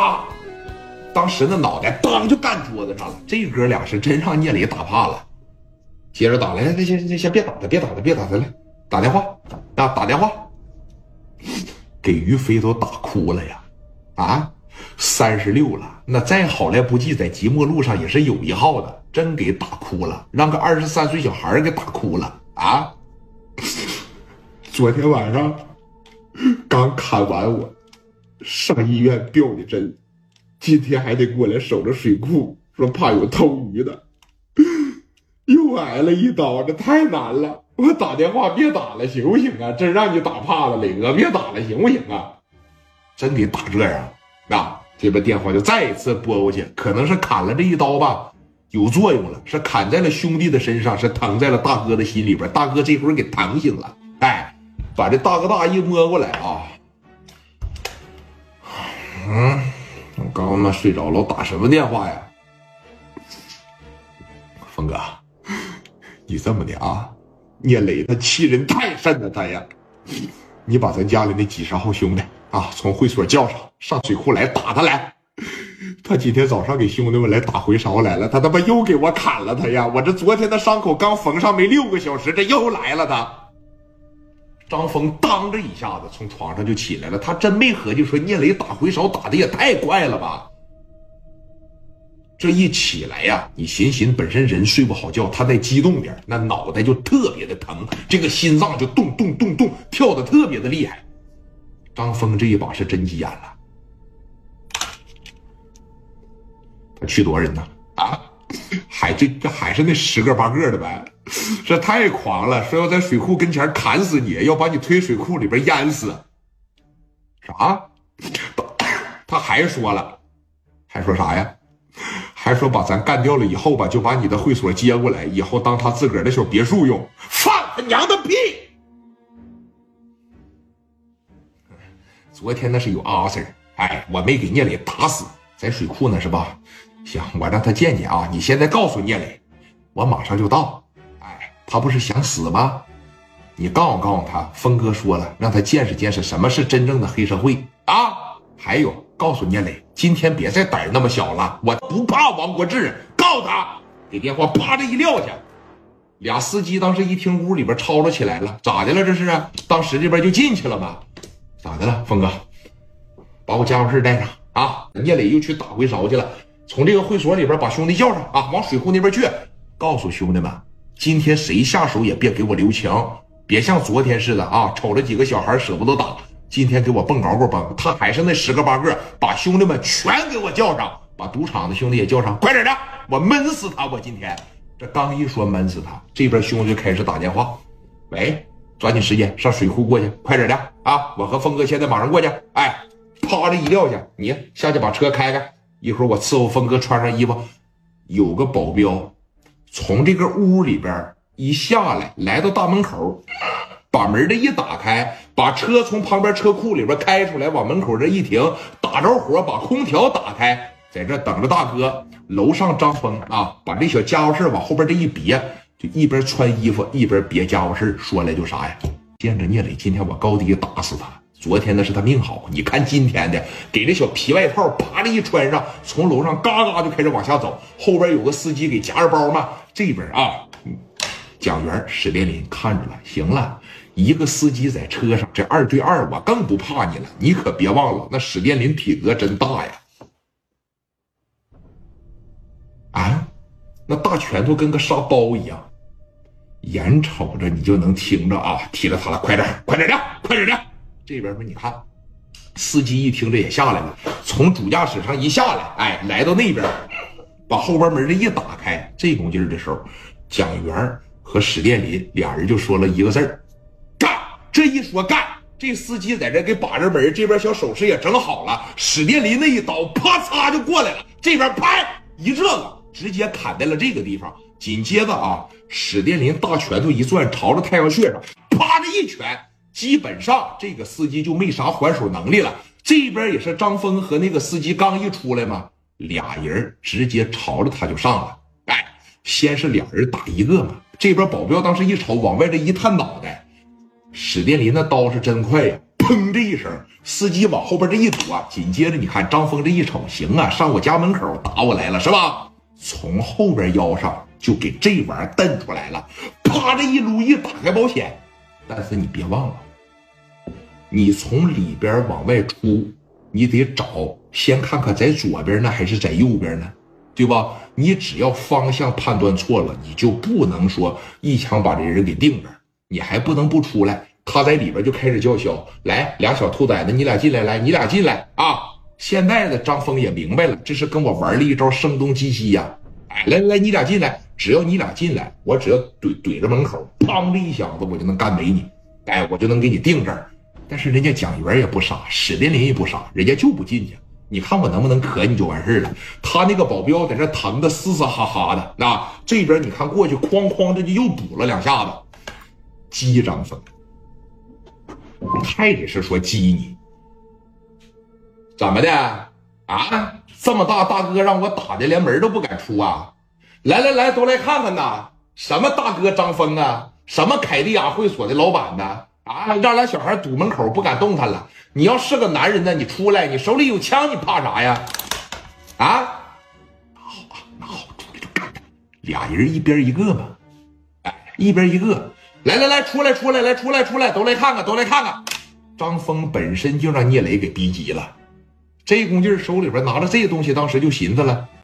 啊！当时那脑袋当就干桌子上了。这哥俩是真让聂磊打怕了。接着打来，来，先先先别打他，别打他，别打他，来打电话啊，打电话，给于飞都打哭了呀！啊，三十六了，那再好来不济，在即墨路上也是有一号的，真给打哭了，让个二十三岁小孩给打哭了啊！昨天晚上刚砍完我，上医院吊的针，今天还得过来守着水库，说怕有偷鱼的。又挨了一刀，这太难了！我打电话别打了，行不行啊？真让你打怕了，磊哥，别打了，行不行啊？真得打这样啊！这边电话就再一次拨过去，可能是砍了这一刀吧，有作用了，是砍在了兄弟的身上，是疼在了大哥的心里边。大哥这会儿给疼醒了，哎，把这大哥大一摸过来啊，妈睡着了，我打什么电话呀？峰哥。你这么的啊，聂磊他欺人太甚了，他呀！你把咱家里那几十号兄弟啊，从会所叫上，上水库来打他来。他今天早上给兄弟们来打回勺来了，他他妈又给我砍了他呀！我这昨天的伤口刚缝上没六个小时，这又来了他。张峰当着一下子从床上就起来了，他真没合计说聂磊打回勺打的也太快了吧。这一起来呀，你寻寻，本身人睡不好觉，他再激动点，那脑袋就特别的疼，这个心脏就咚咚咚咚跳的特别的厉害。张峰这一把是真急眼了，他去多少人呢？啊，还这这还是那十个八个的呗，这太狂了，说要在水库跟前砍死你，要把你推水库里边淹死。啥？他还说了，还说啥呀？还说把咱干掉了以后吧，就把你的会所接过来，以后当他自个儿的小别墅用。放他娘的屁！昨天那是有阿 Sir，哎，我没给聂磊打死，在水库呢是吧？行，我让他见见啊。你现在告诉聂磊，我马上就到。哎，他不是想死吗？你告诉告诉他，峰哥说了，让他见识见识什么是真正的黑社会啊！还有。告诉聂磊，今天别再胆那么小了，我不怕王国志。告诉他，给电话啪的一撂下。俩司机当时一听屋里边吵吵起来了，咋的了？这是当时这边就进去了吗？咋的了，峰哥？把我家伙事带上啊！聂磊又去打回勺去了，从这个会所里边把兄弟叫上啊，往水库那边去。告诉兄弟们，今天谁下手也别给我留情，别像昨天似的啊，瞅着几个小孩舍不得打。今天给我蹦高高蹦，他还是那十个八个，把兄弟们全给我叫上，把赌场的兄弟也叫上，快点的，我闷死他！我今天这刚一说闷死他，这边兄弟就开始打电话，喂，抓紧时间上水库过去，快点的啊！我和峰哥现在马上过去。哎，啪的一撂下，你下去把车开开，一会儿我伺候峰哥穿上衣服。有个保镖从这个屋里边一下来，来到大门口。把门这一打开，把车从旁边车库里边开出来，往门口这一停，打着火，把空调打开，在这等着大哥。楼上张峰啊，把这小家伙事往后边这一别，就一边穿衣服一边别家伙事说来就啥呀？见着聂磊，今天我高低打死他。昨天那是他命好，你看今天的，给这小皮外套啪的一穿上，从楼上嘎嘎就开始往下走，后边有个司机给夹着包嘛。这边啊，蒋元、史殿林看着了，行了。一个司机在车上，这二对二，我更不怕你了。你可别忘了，那史殿林体格真大呀！啊，那大拳头跟个沙包一样，眼瞅着你就能听着啊，踢了他了，快点，快点的，快点的！这边说，你看，司机一听这也下来了，从主驾驶上一下来，哎，来到那边，把后边门这一打开，这股劲儿的时候，蒋元和史殿林俩人就说了一个字儿。这一说干，这司机在这给把着门，这边小手势也整好了。史殿林那一刀，啪嚓就过来了，这边拍一这个，直接砍在了这个地方。紧接着啊，史殿林大拳头一攥，朝着太阳穴上，啪的一拳，基本上这个司机就没啥还手能力了。这边也是张峰和那个司机刚一出来嘛，俩人直接朝着他就上了。先是俩人打一个嘛，这边保镖当时一瞅，往外这一探脑袋。史殿林那刀是真快呀！砰！这一声，司机往后边这一躲，紧接着你看张峰这一瞅，行啊，上我家门口打我来了是吧？从后边腰上就给这玩意儿蹬出来了，啪，这一撸一打开保险，但是你别忘了，你从里边往外出，你得找先看看在左边呢还是在右边呢，对吧？你只要方向判断错了，你就不能说一枪把这人给定着，你还不能不出来。他在里边就开始叫嚣：“来，俩小兔崽子，你俩进来，来，你俩进来啊！”现在的张峰也明白了，这是跟我玩了一招声东击西呀！哎，来来，你俩进来，只要你俩进来，我只要怼怼着门口，砰的一响子，我就能干没你，哎，我就能给你定这儿。但是人家蒋元也不傻，史殿林也不傻，人家就不进去。你看我能不能磕你就完事了。他那个保镖在这疼的嘶嘶哈哈的，那这边你看过去哐哐，的就又补了两下子，激张峰。还得是说激你，怎么的啊？这么大大哥让我打的连门都不敢出啊！来来来，都来看看呐！什么大哥张峰啊？什么凯迪亚会所的老板呢？啊，让俩小孩堵门口不敢动弹了。你要是个男人呢，你出来，你手里有枪，你怕啥呀？啊？那好啊，那好，出来就干他。俩人一边一个嘛，哎，一边一个。来来来，出来出来来出来出来，都来看看，都来看看。张峰本身就让聂磊给逼急了，这功劲手里边拿着这东西，当时就寻思了。